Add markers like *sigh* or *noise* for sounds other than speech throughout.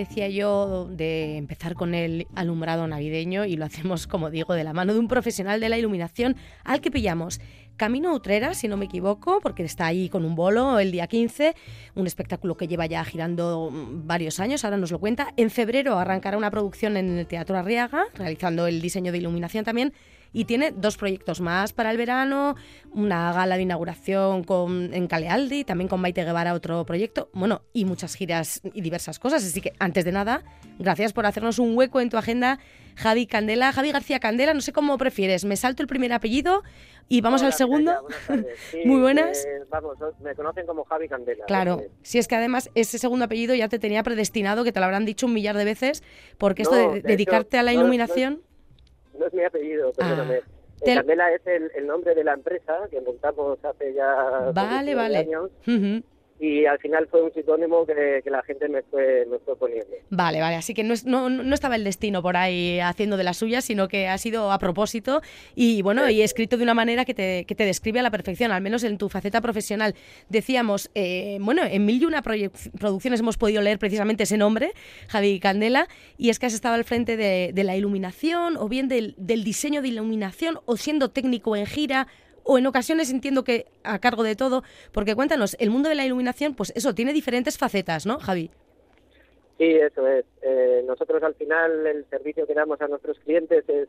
decía yo, de empezar con el alumbrado navideño y lo hacemos, como digo, de la mano de un profesional de la iluminación al que pillamos Camino Utrera, si no me equivoco, porque está ahí con un bolo el día 15, un espectáculo que lleva ya girando varios años, ahora nos lo cuenta. En febrero arrancará una producción en el Teatro Arriaga, realizando el diseño de iluminación también y tiene dos proyectos más para el verano, una gala de inauguración con, en Calealdi, también con Maite Guevara otro proyecto, bueno, y muchas giras y diversas cosas. Así que antes de nada, gracias por hacernos un hueco en tu agenda, Javi Candela, Javi García Candela, no sé cómo prefieres, me salto el primer apellido y vamos al segundo. *laughs* Muy buenas. Eh, vamos, me conocen como Javi Candela. Claro, si es que además ese segundo apellido ya te tenía predestinado, que te lo habrán dicho un millar de veces, porque esto de, dedicarte a la iluminación no es mi apellido, perdóname. Ah, eh, Candela es el, nombre de la empresa que montamos hace ya vale, vale. años y al final fue un sinónimo que, la gente me fue, poniendo. Vale, vale, así que no, no, no, estaba el destino por ahí haciendo de la suya, sino que ha sido a propósito y bueno, y escrito de una manera que te, que te describe a la perfección, al menos en tu faceta profesional. Decíamos, eh, bueno, en mil y una producciones hemos podido leer precisamente ese nombre, Javi Candela, y es que has estado al frente de, de la iluminación o bien del, del diseño de iluminación o siendo técnico en gira o en ocasiones entiendo que a cargo de todo, porque cuéntanos, el mundo de la iluminación, pues eso, tiene diferentes facetas, ¿no, Javi? Sí, eso es. Eh, nosotros al final el servicio que damos a nuestros clientes es,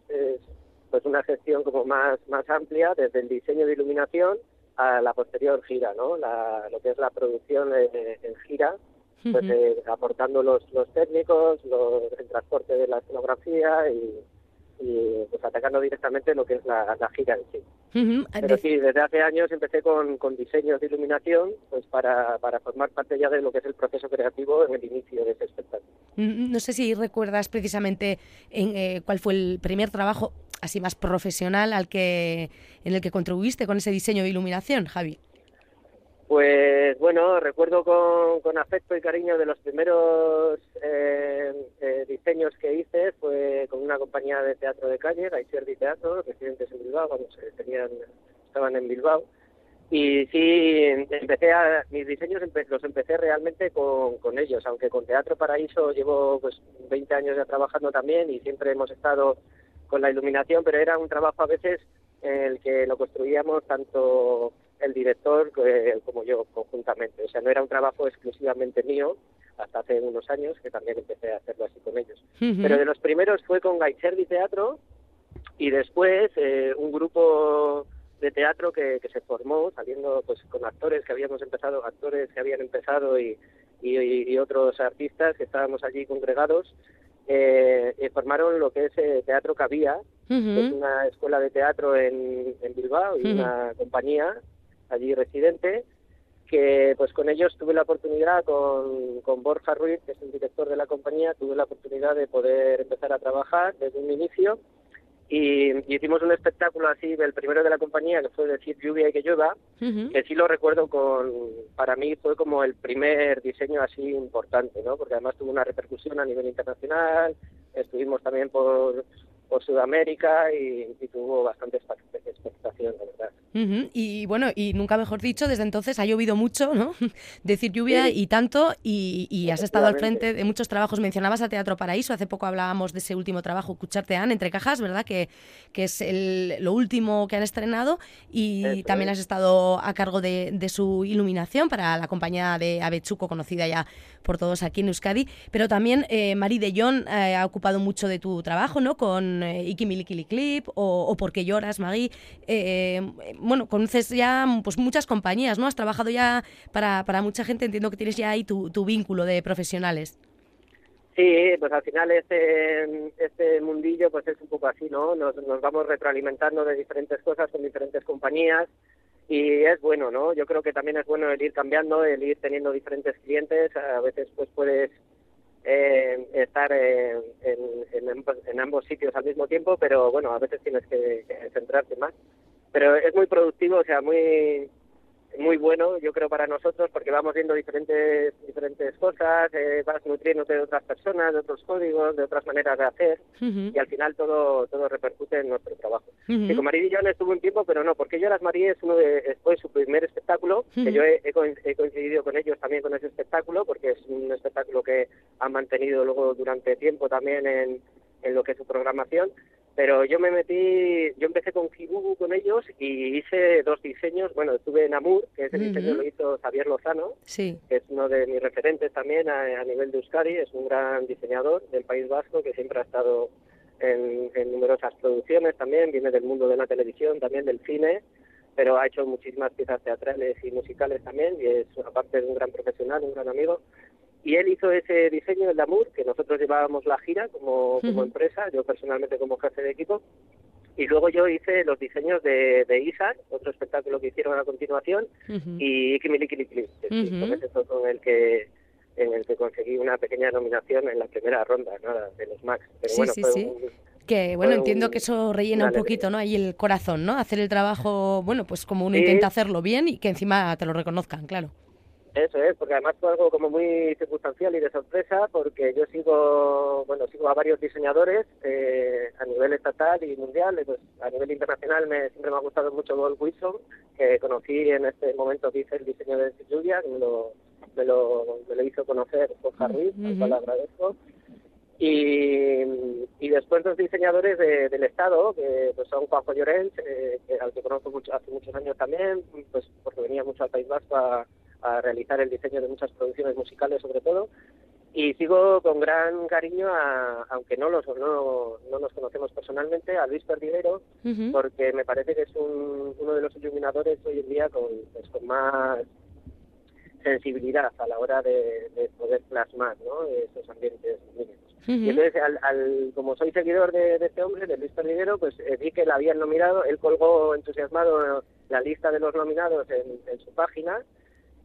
pues una gestión como más, más amplia, desde el diseño de iluminación a la posterior gira, ¿no? lo que es la producción en gira, pues eh, aportando los, los técnicos, los, el transporte de la escenografía y, y pues atacando directamente lo que es la, gira en sí. Pero sí, desde hace años empecé con, con diseños de iluminación pues para, para, formar parte ya de lo que es el proceso creativo en el inicio de ese espectáculo. No sé si recuerdas precisamente en, eh, cuál fue el primer trabajo así más profesional al que en el que contribuiste con ese diseño de iluminación, Javi. Pues bueno, recuerdo con, afecto y cariño de los primeros eh, eh, diseños que hice, fue con una compañía de teatro de calle, Gaisierdi Teatro, residentes en Bilbao, cuando se tenían, estaban en Bilbao. Y sí, empecé a, mis diseños los empecé realmente con, con ellos, aunque con Teatro Paraíso llevo pues 20 años ya trabajando también y siempre hemos estado con la iluminación, pero era un trabajo a veces en el que lo construíamos tanto el director eh, como yo conjuntamente. O sea, no era un trabajo exclusivamente mío, hasta hace unos años, que también empecé a hacerlo así con ellos. Pero de los primeros fue con Gaicherdi Teatro y después eh, un grupo de teatro que, que, se formó saliendo pues con actores que habíamos empezado, actores que habían empezado y, y, otros artistas que estábamos allí congregados eh, formaron lo que es eh, Teatro Cabía, que es una escuela de teatro en, en Bilbao y una compañía allí residente, que pues con ellos tuve la oportunidad, con, con Borja Ruiz, que es el director de la compañía, tuve la oportunidad de poder empezar a trabajar desde un inicio y, hicimos un espectáculo así, el primero de la compañía, que fue decir lluvia y que llueva, que sí lo recuerdo con, para mí fue como el primer diseño así importante, ¿no? Porque además tuvo una repercusión a nivel internacional, estuvimos también por por Sudamérica y, tuvo bastante expectación, la verdad. Y bueno, y nunca mejor dicho, desde entonces ha llovido mucho, ¿no? *laughs* Decir lluvia y tanto, y, has estado al frente de muchos trabajos. Mencionabas a Teatro Paraíso, hace poco hablábamos de ese último trabajo, Cuchartean, entre cajas, ¿verdad? Que, que es el, lo último que han estrenado, y también has estado a cargo de, su iluminación para la compañía de Avechuco, conocida ya por todos aquí en Euskadi. Pero también eh, Marie de Jong eh, ha ocupado mucho de tu trabajo, ¿no? Con eh, Iki Clip o, o Porque lloras, Maggie. Eh, bueno, conoces ya pues muchas compañías, ¿no? Has trabajado ya para, para mucha gente, entiendo que tienes ya ahí tu, tu vínculo de profesionales. Sí, pues al final este, este mundillo pues es un poco así, ¿no? Nos, nos vamos retroalimentando de diferentes cosas con diferentes compañías y es bueno, ¿no? Yo creo que también es bueno el ir cambiando, el ir teniendo diferentes clientes, a veces pues puedes eh, estar en, en, ambos sitios al mismo tiempo, pero bueno, a veces tienes que, centrarte más. Pero es muy productivo, o sea, muy muy bueno, yo creo, para nosotros, porque vamos viendo diferentes diferentes cosas, eh, vas nutriéndote de otras personas, de otros códigos, de otras maneras de hacer, y al final todo todo repercute en nuestro trabajo. Y con María Villón estuvo un tiempo, pero no, porque yo las María es uno de, fue su primer espectáculo, que yo he, he, coincidido con ellos también con ese espectáculo, porque es un espectáculo que han mantenido luego durante tiempo también en, en lo que es su programación pero yo me metí, yo empecé con Kibubu con ellos y hice dos diseños. Bueno, estuve en Amur, que ese diseño lo hizo Javier Lozano, que es uno de mis referentes también a, nivel de Euskadi, es un gran diseñador del País Vasco que siempre ha estado en, numerosas producciones también, viene del mundo de la televisión, también del cine, pero ha hecho muchísimas piezas teatrales y musicales también y es aparte de un gran profesional, un gran amigo y él hizo ese diseño del Damur, que nosotros llevábamos la gira como, como empresa, yo personalmente como jefe de equipo, y luego yo hice los diseños de, de Isaac, otro espectáculo que hicieron a continuación, y Ikimilikili, uh es con el que en el que conseguí una pequeña nominación en la primera ronda de los Max. Pero bueno, sí, que bueno, entiendo que eso rellena un poquito, ¿no? Ahí el corazón, ¿no? Hacer el trabajo, bueno, pues como uno intenta hacerlo bien y que encima te lo reconozcan, claro. Eso es, porque además fue algo como muy circunstancial y de sorpresa, porque yo sigo, bueno, sigo a varios diseñadores eh, a nivel estatal y mundial, pues a nivel internacional me, siempre me ha gustado mucho Paul Wilson, que conocí en este momento que hice el diseño de Julia, que me lo, me lo, me lo hizo conocer Jorge Ruiz, al cual agradezco. Y, y después los diseñadores del Estado, que pues son Juanjo Llorens, eh, al que conozco mucho, hace muchos años también, pues porque venía mucho al País Vasco a a realizar el diseño de muchas producciones musicales sobre todo y sigo con gran cariño a, aunque no los no, no nos conocemos personalmente a Luis Perdiguero porque me parece que es un, uno de los iluminadores hoy en día con, pues, con más sensibilidad a la hora de, poder plasmar ¿no? esos ambientes mínimos. Y entonces, al, como soy seguidor de, este hombre, de Luis Perdiguero, pues eh, vi que la habían nominado, él colgó entusiasmado la lista de los nominados en, en su página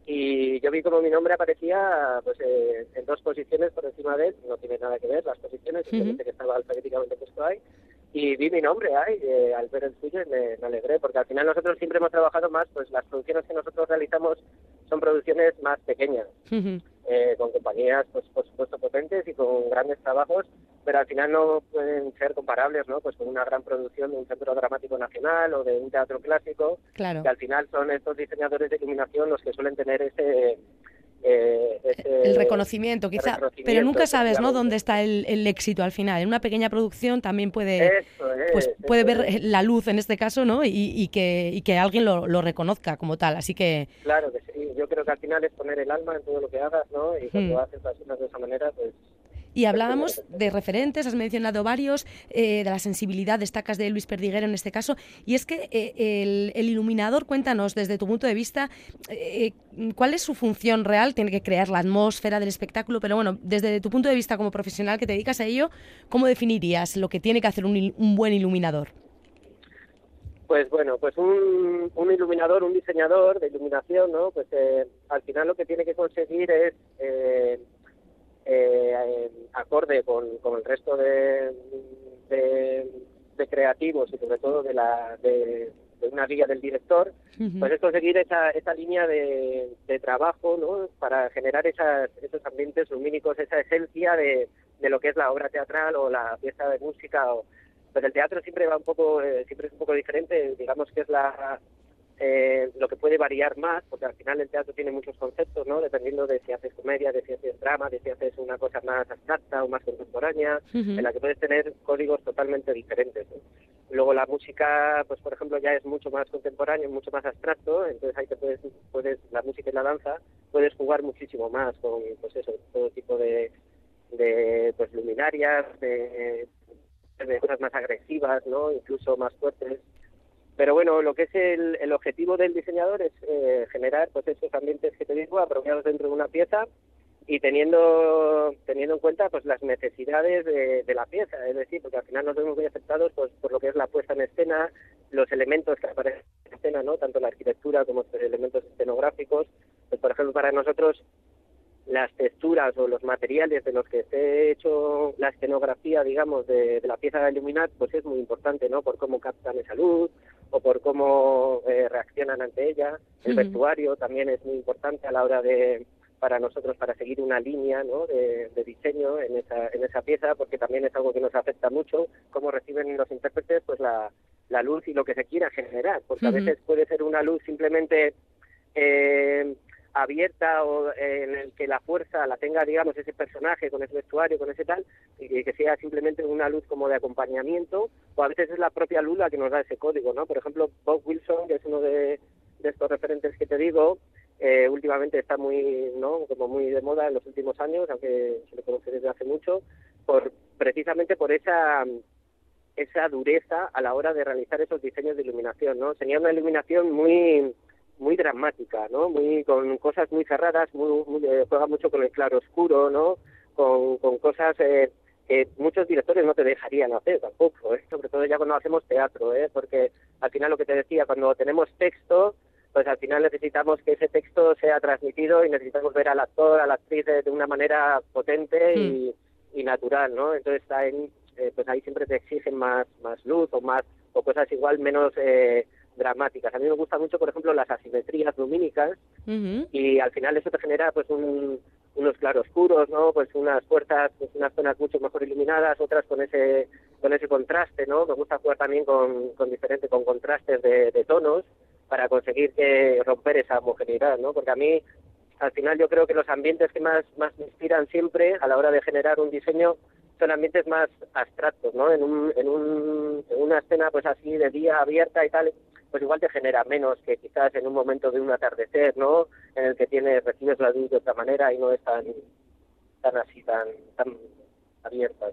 y yo vi como mi nombre aparecía pues eh, en dos posiciones por encima de él, no tiene nada que ver las posiciones, simplemente que estaba alfabéticamente puesto ahí, y vi mi nombre ahí, eh, al ver el suyo y me, alegré, porque al final nosotros siempre hemos trabajado más, pues las producciones que nosotros realizamos son producciones más pequeñas, eh, con compañías, pues por supuesto, potentes y con grandes trabajos, pero al final no pueden ser comparables, ¿no? Pues con una gran producción de un centro dramático nacional o de un teatro clásico, claro. que al final son estos diseñadores de iluminación los que suelen tener ese eh, el reconocimiento, quizá, pero nunca sabes, ¿no? Dónde está el, éxito al final. En una pequeña producción también puede, pues puede ver la luz en este caso, ¿no? Y, que y que alguien lo, lo, reconozca como tal. Así que claro que sí. Yo creo que al final es poner el alma en todo lo que hagas, ¿no? Y cuando hmm. haces las cosas de esa manera, pues y hablábamos de referentes, has mencionado varios, eh, de la sensibilidad, destacas de Luis Perdiguero en este caso, y es que eh, el, iluminador, cuéntanos desde tu punto de vista, eh, ¿cuál es su función real? Tiene que crear la atmósfera del espectáculo, pero bueno, desde tu punto de vista como profesional que te dedicas a ello, ¿cómo definirías lo que tiene que hacer un, buen iluminador? Pues bueno, pues un, un, iluminador, un diseñador de iluminación, ¿no? Pues al final lo que tiene que conseguir es eh, acorde con, con, el resto de, de, creativos y sobre todo de, la, de, una guía del director, pues es conseguir esa, esa línea de, de trabajo ¿no? para generar esas, esos ambientes lumínicos, esa esencia de, de lo que es la obra teatral o la pieza de música. O, pues el teatro siempre va un poco, eh, siempre es un poco diferente, digamos que es la eh, lo que puede variar más, porque al final el teatro tiene muchos conceptos, ¿no? Dependiendo de si haces comedia, de si haces drama, de si haces una cosa más abstracta o más contemporánea, en la que puedes tener códigos totalmente diferentes. Luego la música, pues por ejemplo, ya es mucho más contemporáneo, mucho más abstracto, entonces ahí te puedes, puedes, la música y la danza, puedes jugar muchísimo más con, pues eso, todo tipo de, de pues luminarias, de, de cosas más agresivas, ¿no? Incluso más fuertes. Pero bueno, lo que es el, el objetivo del diseñador es eh, generar pues esos ambientes que te digo apropiados dentro de una pieza y teniendo teniendo en cuenta pues las necesidades de, la pieza, es decir, porque al final nos vemos muy afectados pues por lo que es la puesta en escena, los elementos que aparecen en escena, ¿no? Tanto la arquitectura como los elementos escenográficos. Pues por ejemplo, para nosotros las texturas o los materiales de los que esté hecho la escenografía, digamos, de, la pieza de iluminar, pues es muy importante, ¿no? Por cómo captan esa luz o por cómo eh, reaccionan ante ella. El vestuario también es muy importante a la hora de para nosotros para seguir una línea ¿no? de, diseño en esa, en esa pieza porque también es algo que nos afecta mucho cómo reciben los intérpretes pues la, la luz y lo que se quiera generar porque a veces puede ser una luz simplemente eh, abierta o eh, en el que la fuerza la tenga, digamos, ese personaje con ese vestuario, con ese tal, y que sea simplemente una luz como de acompañamiento, o a veces es la propia luz la que nos da ese código, ¿no? Por ejemplo, Bob Wilson, que es uno de, estos referentes que te digo, eh, últimamente está muy, ¿no? Como muy de moda en los últimos años, aunque se lo conoce desde hace mucho, por precisamente por esa esa dureza a la hora de realizar esos diseños de iluminación, ¿no? Tenía una iluminación muy muy dramática, ¿no? Muy con cosas muy cerradas, muy, eh, juega mucho con el claro oscuro, ¿no? Con, con cosas eh, que muchos directores no te dejarían hacer tampoco, ¿eh? sobre todo ya cuando hacemos teatro, ¿eh? Porque al final lo que te decía, cuando tenemos texto, pues al final necesitamos que ese texto sea transmitido y necesitamos ver al actor, a la actriz de, una manera potente y, hmm. y, natural, ¿no? Entonces ahí, eh, pues ahí siempre te exigen más más luz o más o cosas igual menos eh, dramáticas. A mí me gusta mucho, por ejemplo, las asimetrías lumínicas y al final eso te genera pues un, unos claroscuros, ¿no? Pues unas puertas, pues unas zonas mucho mejor iluminadas, otras con ese con ese contraste, ¿no? Me gusta jugar también con, con diferentes, con contrastes de, de tonos para conseguir que romper esa homogeneidad, ¿no? Porque a mí al final yo creo que los ambientes que más, más me inspiran siempre a la hora de generar un diseño son ambientes más abstractos, ¿no? En, un, en, un, en una escena pues así de día abierta y tal, pues igual te genera menos que quizás en un momento de un atardecer, ¿no? En el que tienes, recibes la luz de otra manera y no es tan, tan así, tan, tan abierta.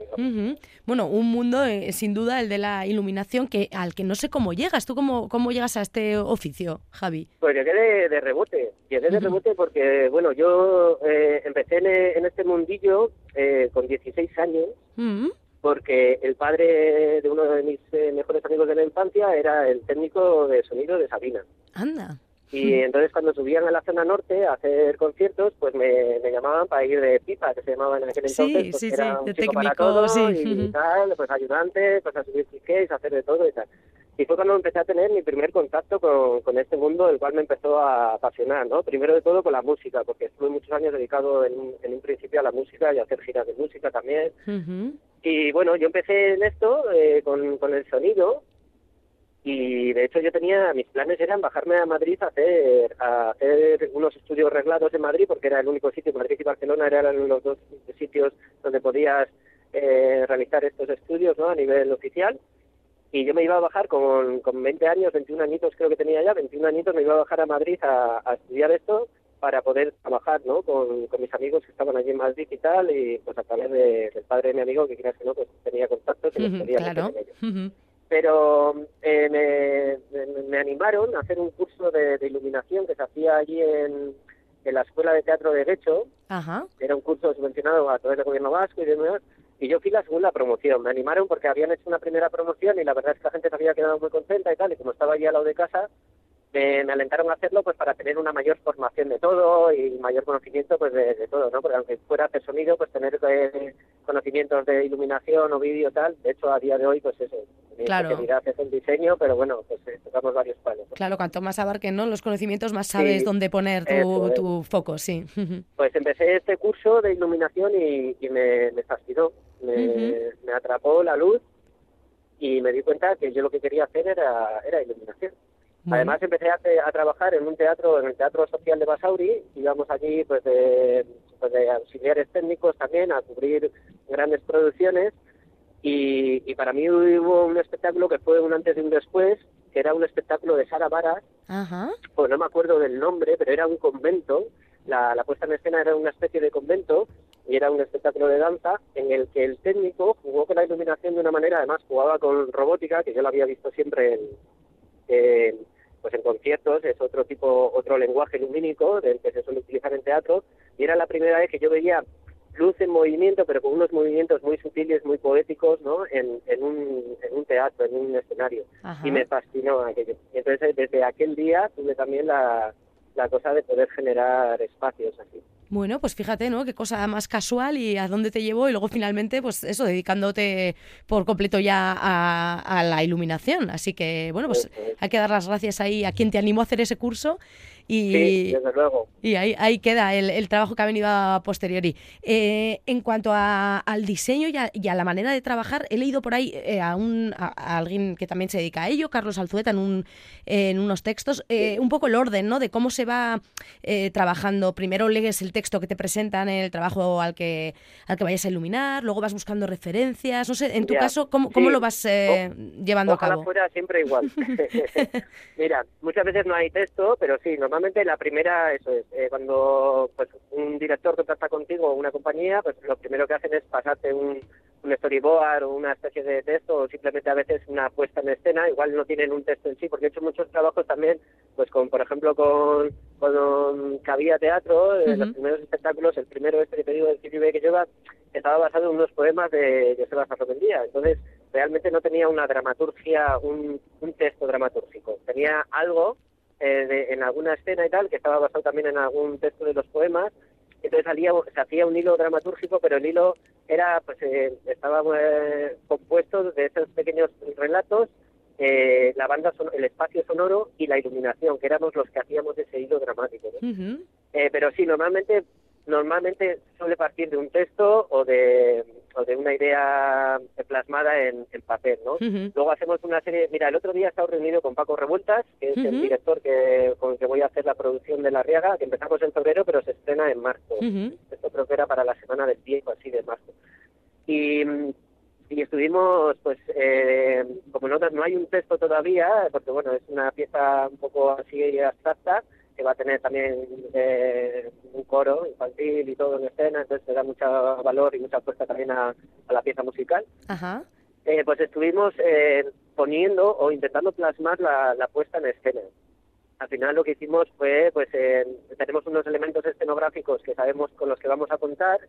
Bueno, un mundo eh, sin duda el de la iluminación que al que no sé cómo llegas. ¿Tú cómo, cómo llegas a este oficio, Javi? Pues llegué de, rebote. Llegué de rebote porque, bueno, yo eh, empecé en, este mundillo eh, con 16 años porque el padre de uno de mis eh, mejores amigos de la infancia era el técnico de sonido de Sabina. Anda. Y entonces cuando subían a la zona norte a hacer conciertos, pues me, llamaban para ir de pipa, que se llamaban en aquel entonces. Sí, sí, era sí, de técnico, sí. Y, tal, pues ayudante, pues a subir tickets, hacer de todo y tal. Y fue cuando empecé a tener mi primer contacto con, con este mundo, el cual me empezó a apasionar, ¿no? Primero de todo con la música, porque estuve muchos años dedicado en, en un principio a la música y a hacer giras de música también. Y bueno, yo empecé en esto eh, con, con el sonido y de hecho yo tenía, mis planes eran bajarme a Madrid a hacer, a hacer unos estudios reglados en Madrid porque era el único sitio, Madrid y Barcelona eran los dos sitios donde podías eh, realizar estos estudios ¿no? a nivel oficial. Y yo me iba a bajar con, con 20 años, 21 añitos creo que tenía ya, 21 añitos me iba a bajar a Madrid a, a estudiar esto para poder trabajar ¿no? con, con, mis amigos que estaban allí en Madrid y tal, y pues a través de, del padre de mi amigo, que quieras que no, pues tenía contactos y los podía claro. ellos. Pero eh, me, me, animaron a hacer un curso de, iluminación que se hacía allí en, en la Escuela de Teatro de Derecho. Ajá. Era un curso subvencionado a través del Gobierno Vasco y demás. Y yo fui la segunda promoción. Me animaron porque habían hecho una primera promoción y la verdad es que la gente se había quedado muy contenta y tal. Y como estaba allí al lado de casa, me, alentaron a hacerlo pues para tener una mayor formación de todo y mayor conocimiento pues de, todo, ¿no? Porque aunque fuera hacer sonido, pues tener eh, conocimientos de iluminación o vídeo tal, de hecho a día de hoy pues eso, claro. es el diseño, pero bueno, pues eh, tocamos varios palos. Claro, cuanto más abarquen ¿no? los conocimientos, más sabes dónde poner tu, tu, foco, sí. *laughs* Pues empecé este curso de iluminación y, me, me fascinó, me, me atrapó la luz y me di cuenta que yo lo que quería hacer era, era iluminación. Además empecé a, trabajar en un teatro, en el Teatro Social de Basauri, íbamos allí pues de, pues de auxiliares técnicos también a cubrir grandes producciones y, para mí hubo un espectáculo que fue un antes y un después, que era un espectáculo de Sara Varas, pues no me acuerdo del nombre, pero era un convento, la, la puesta en escena era una especie de convento y era un espectáculo de danza en el que el técnico jugó con la iluminación de una manera, además jugaba con robótica, que yo lo había visto siempre en pues en conciertos es otro tipo, otro lenguaje lumínico del que se suele utilizar en teatro, y era la primera vez que yo veía luz en movimiento, pero con unos movimientos muy sutiles, muy poéticos, ¿no? En, en, un, en un teatro, en un escenario. Y me fascinó aquello. Entonces, desde aquel día tuve también la, la cosa de poder generar espacios así. Bueno, pues fíjate, ¿no? Qué cosa más casual y a dónde te llevó y luego finalmente, pues eso, dedicándote por completo ya a, la iluminación. Así que, bueno, pues hay que dar las gracias ahí a quien te animó a hacer ese curso y, desde luego. Y ahí, ahí queda el, trabajo que ha venido a posteriori. Eh, en cuanto al diseño y a, la manera de trabajar, he leído por ahí eh, a, un, a, alguien que también se dedica a ello, Carlos Alzueta, en, un, en unos textos, eh, un poco el orden ¿no? de cómo se va trabajando. Primero lees el texto que te presentan en el trabajo al que, al que vayas a iluminar, luego vas buscando referencias. No sé, en tu caso, ¿cómo, cómo lo vas llevando a cabo? fuera siempre igual. *laughs* *laughs* Mira, muchas veces no hay texto, pero sí, normalmente la primera, eso es, eh, cuando pues un director contacta contigo o una compañía, pues lo primero que hacen es pasarte un, un storyboard o una especie de texto o simplemente a veces una puesta en escena, igual no tienen un texto en sí, porque he hecho muchos trabajos también, pues con, por ejemplo, con, con Cabía Teatro, eh, los primeros espectáculos, el primero este que te digo del CITIB que lleva, estaba basado en unos poemas de Joseba Sarrobendía, entonces realmente no tenía una dramaturgia, un, un texto dramatúrgico, tenía algo eh, en alguna escena y tal, que estaba basado también en algún texto de los poemas. Entonces salía, se hacía un hilo dramatúrgico, pero el hilo era, pues, eh, estaba eh, compuesto de esos pequeños relatos, la banda, el espacio sonoro y la iluminación, que éramos los que hacíamos ese hilo dramático. pero sí, normalmente normalmente suele partir de un texto o de, o de una idea plasmada en, papel, ¿no? Luego hacemos una serie, mira, el otro día he estado reunido con Paco Revueltas, que es el director que, con el que voy a hacer la producción de La Riaga, que empezamos en febrero, pero se estrena en marzo. Esto creo que era para la semana del tiempo, así de marzo. Y, y estuvimos, pues, eh, como notas, no hay un texto todavía, porque bueno, es una pieza un poco así abstracta, que va a tener también eh, un coro infantil y todo en escena, entonces se da mucho valor y mucha fuerza también a, la pieza musical. Eh, pues estuvimos eh, poniendo o intentando plasmar la, la, puesta en escena. Al final lo que hicimos fue, pues tenemos unos elementos escenográficos que sabemos con los que vamos a contar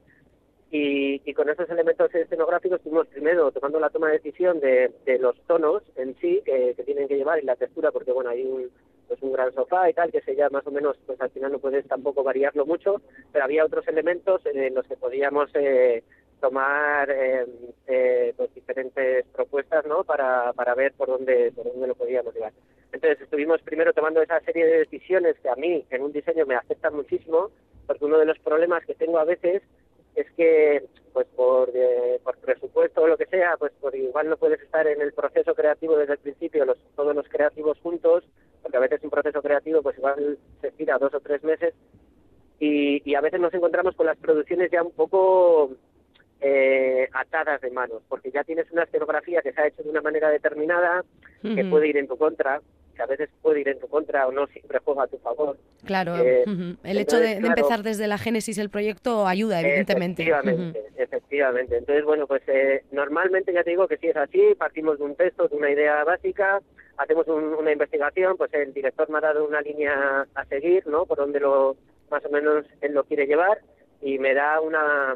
y, y, con esos elementos escenográficos estuvimos primero tomando la toma de decisión de, de los tonos en sí que, que, tienen que llevar y la textura, porque bueno, hay un, pues un gran sofá y tal, que se ya más o menos, pues al final no puedes tampoco variarlo mucho, pero había otros elementos en los que podíamos eh, tomar eh, eh, pues diferentes propuestas, ¿no? Para, para ver por dónde, por dónde lo podíamos llevar. Entonces estuvimos primero tomando esa serie de decisiones que a mí en un diseño me afectan muchísimo, porque uno de los problemas que tengo a veces es que pues por, eh, por presupuesto o lo que sea, pues por igual no puedes estar en el proceso creativo desde el principio, los, todos los creativos juntos, porque a veces un proceso creativo pues igual se tira dos o tres meses y, y a veces nos encontramos con las producciones ya un poco eh, atadas de manos, porque ya tienes una escenografía que se ha hecho de una manera determinada, que puede ir en tu contra, que a veces puede ir en tu contra o no siempre juega a tu favor. Claro, eh, el hecho de, empezar desde la génesis el proyecto ayuda, evidentemente. Efectivamente, efectivamente. Entonces, bueno, pues eh, normalmente ya te digo que si es así, partimos de un texto, de una idea básica, hacemos una investigación, pues el director me ha dado una línea a seguir, ¿no? Por donde lo más o menos él lo quiere llevar y me da una,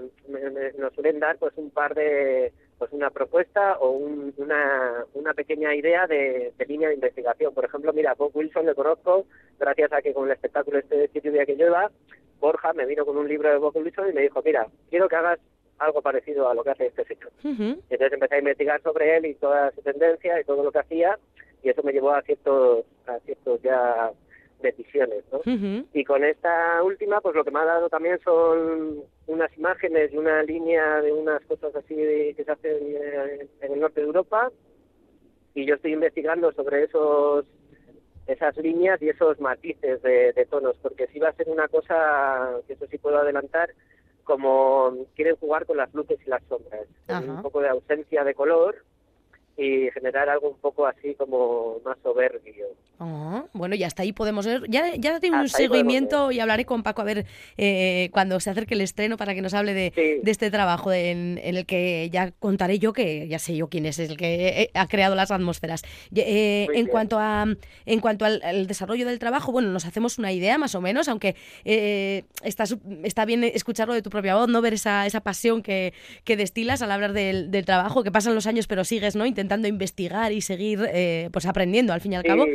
nos suelen dar pues un par de pues una propuesta o una, una pequeña idea de, línea de investigación. Por ejemplo, mira, Bob Wilson le conozco gracias a que con el espectáculo este de Sitio que lleva, Borja me vino con un libro de Bob Wilson y me dijo, mira, quiero que hagas algo parecido a lo que hace este señor. Entonces empecé a investigar sobre él y toda su tendencia y todo lo que hacía y eso me llevó a ciertos, a ciertos ya decisiones, ¿no? Y con esta última, pues lo que me ha dado también son unas imágenes y una línea de unas cosas así que se hacen eh, en el norte de Europa. Y yo estoy investigando sobre esos esas líneas y esos matices de, tonos, porque si va a ser una cosa, que eso sí puedo adelantar, como quieren jugar con las luces y las sombras, un poco de ausencia de color y generar algo un poco así como más soberbio. Ah, bueno, y hasta ahí podemos ver. Ya, ya tengo un seguimiento y hablaré con Paco a ver eh, cuando se acerque el estreno para que nos hable de, este trabajo en, el que ya contaré yo que ya sé yo quién es el que eh, ha creado las atmósferas. Eh, en cuanto a en cuanto al, desarrollo del trabajo, bueno, nos hacemos una idea más o menos, aunque está, está bien escucharlo de tu propia voz, no ver esa, esa pasión que, que destilas al hablar del, del trabajo, que pasan los años pero sigues, ¿no? Intentando intentando investigar y seguir eh, pues aprendiendo al fin y al cabo.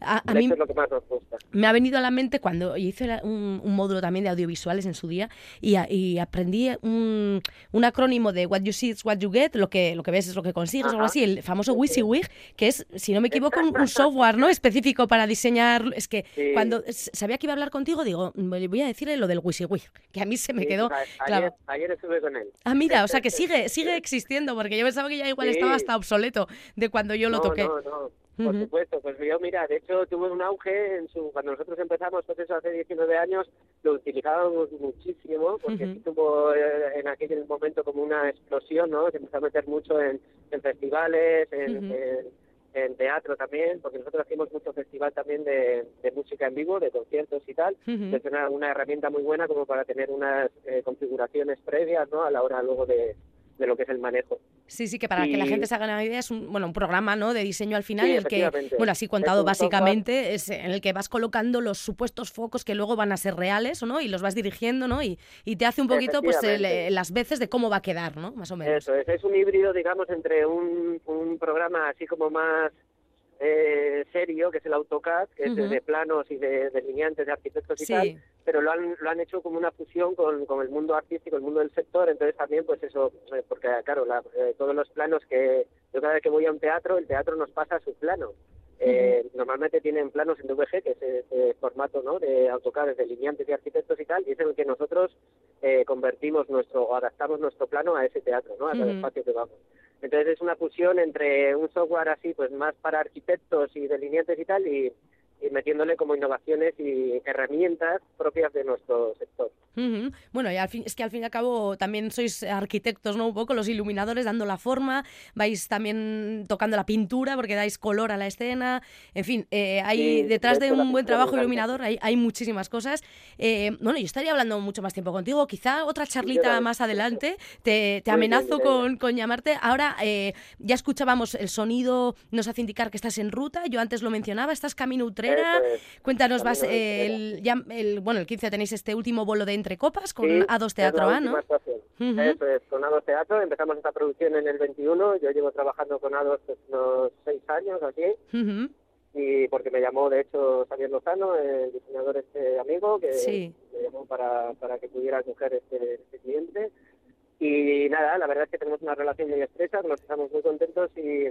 A, mí lo que más nos gusta. me ha venido a la mente cuando hice un, módulo también de audiovisuales en su día y, aprendí un, un, acrónimo de what you see is what you get, lo que, lo que ves es lo que consigues, o algo así, el famoso WYSIWYG, que es, si no me equivoco, un, *laughs* software ¿no? específico para diseñar. Es que cuando sabía que iba a hablar contigo, digo, voy a decirle lo del WYSIWYG, que a mí se me quedó. Ayer, ayer, estuve con él. Ah, mira, o sea que *laughs* sigue, sigue existiendo, porque yo pensaba que ya igual estaba hasta obsoleto de cuando yo lo toqué. No, no. Por supuesto, pues yo, mira, de hecho tuvo un auge en su, cuando nosotros empezamos, pues eso hace 19 años, lo utilizábamos muchísimo, porque tuvo eh, en aquel momento como una explosión, ¿no? Se empezó a meter mucho en, festivales, en, en, teatro también, porque nosotros hacemos mucho festival también de, música en vivo, de conciertos y tal. Es una, una, herramienta muy buena como para tener unas eh, configuraciones previas, ¿no? A la hora luego de, de lo que es el manejo. Sí, sí, que para que la gente se haga una idea es un, bueno, un programa ¿no? de diseño al final, el que, bueno, así contado básicamente, es en el que vas colocando los supuestos focos que luego van a ser reales ¿no? y los vas dirigiendo ¿no? y, y te hace un poquito pues las veces de cómo va a quedar, ¿no? más o menos. Eso es, es un híbrido, digamos, entre un, un programa así como más eh, serio, que es el AutoCAD, que es de planos y de delineantes, de arquitectos y tal, pero lo han, lo han hecho como una fusión con, con el mundo artístico, el mundo del sector, entonces también pues eso, eh, porque claro, eh, todos los planos que yo cada vez que voy a un teatro, el teatro nos pasa a su plano. Eh, normalmente tienen planos en DVG, que es ese formato ¿no? de AutoCAD, de delineantes y arquitectos y tal, y es en el que nosotros convertimos nuestro, o adaptamos nuestro plano a ese teatro, ¿no? a cada espacio que vamos. Entonces es una fusión entre un software así, pues más para arquitectos y delineantes y tal, y, y metiéndole como innovaciones y herramientas propias de nuestro sector. Bueno, y al fin, es que al fin y al cabo también sois arquitectos, ¿no? Un poco los iluminadores dando la forma, vais también tocando la pintura porque dais color a la escena, en fin, eh, hay detrás de un buen trabajo iluminador hay, hay muchísimas cosas. Eh, bueno, yo estaría hablando mucho más tiempo contigo, quizá otra charlita más adelante, te, te amenazo con, con, llamarte. Ahora eh, ya escuchábamos el sonido, nos hace indicar que estás en ruta, yo antes lo mencionaba, estás camino Utrera, cuéntanos, vas, el, ya, el, bueno, el 15 tenéis este último bolo de entre copas con A2 Teatro A, ¿no? Eso es, con A2 Teatro. Empezamos esta producción en el 21. Yo llevo trabajando con A2 pues, unos seis años aquí. Y porque me llamó, de hecho, Xavier Lozano, el diseñador este amigo, que me llamó para, para que pudiera coger este, este cliente. Y nada, la verdad es que tenemos una relación muy estrecha, nos estamos muy contentos y,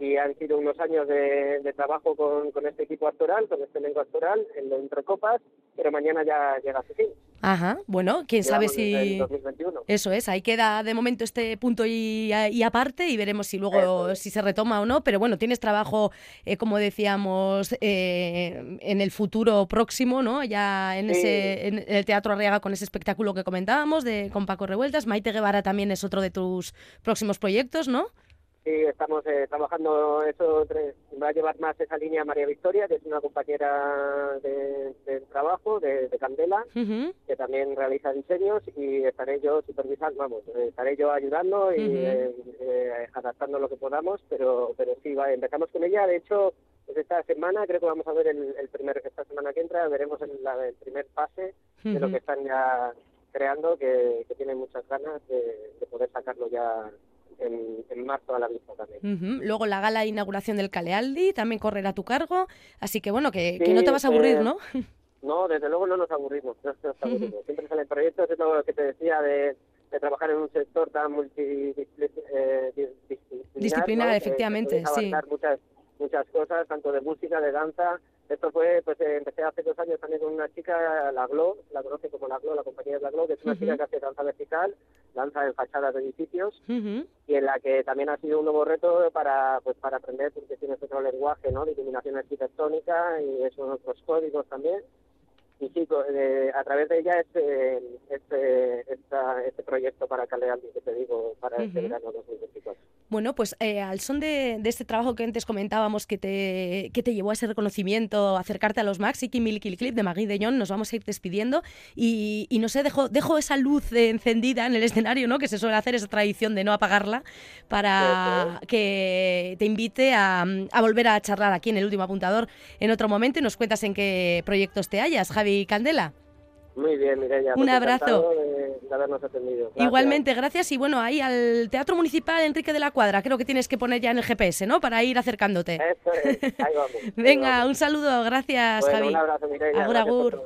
y han sido unos años de, de trabajo con, con, este equipo actoral, con este elenco actoral, en entre copas, pero mañana ya llega a su fin. Ajá, bueno, quién sabe si... Eso es, ahí queda de momento este punto y, y aparte y veremos si luego si se retoma o no, pero bueno, tienes trabajo, eh, como decíamos, eh, en el futuro próximo, ¿no? Ya en, ese, en el Teatro Arriaga con ese espectáculo que comentábamos de con Paco Revueltas, Maite Guevara también es otro de tus próximos proyectos, ¿no? Sí, estamos eh, trabajando eso, va a llevar más esa línea María Victoria, que es una compañera de, trabajo de, Candela, que también realiza diseños y estaré yo supervisando, vamos, eh, estaré yo ayudando y eh, adaptando lo que podamos, pero pero sí, va, empezamos con ella, de hecho, pues esta semana creo que vamos a ver el, primer, esta semana que entra, veremos el, la, el primer pase de lo que están ya creando, que, que tienen muchas ganas de, de poder sacarlo ya en, marzo a la vista también. Luego la gala de inauguración del Calealdi también correrá a tu cargo, así que bueno, que, no te vas a aburrir, eh, ¿no? *laughs* No, desde luego no nos aburrimos, no nos aburrimos. Siempre salen proyectos, es lo que te decía de, trabajar en un sector tan multidisciplinar. Disciplinar, efectivamente, sí. Muchas, muchas cosas, tanto de música, de danza, esto fue, pues eh, empecé hace dos años también con una chica, la GLO, la conoce como la GLO, la compañía de la GLO, que es una chica que hace danza vertical, danza en fachadas de edificios, y en la que también ha sido un nuevo reto para pues para aprender, porque tiene otro lenguaje, ¿no?, de iluminación arquitectónica y esos otros códigos también. Y sí, eh, a través de ella este, este, este proyecto para Calealdi, que te digo, para este verano 2024. Bueno, pues eh, al son de, este trabajo que antes comentábamos que te, que te llevó a ese reconocimiento, acercarte a los Maxi y Milky Clip de Magui de John, nos vamos a ir despidiendo y, no sé, dejo, dejo esa luz encendida en el escenario, ¿no? Que se suele hacer esa tradición de no apagarla para que te invite a, a, volver a charlar aquí en el último apuntador en otro momento y nos cuentas en qué proyectos te hallas, Javi Candela. Muy bien, Mireia. Un pues abrazo. encantado De, de habernos atendido. Gracias. Igualmente, gracias. Y bueno, ahí al Teatro Municipal Enrique de la Cuadra, creo que tienes que poner ya en el GPS, ¿no? Para ir acercándote. Eso es, ahí vamos. *laughs* ahí Venga, vamos. un saludo, gracias, Bueno, Javi. un abrazo, Mireia. Agur, agur.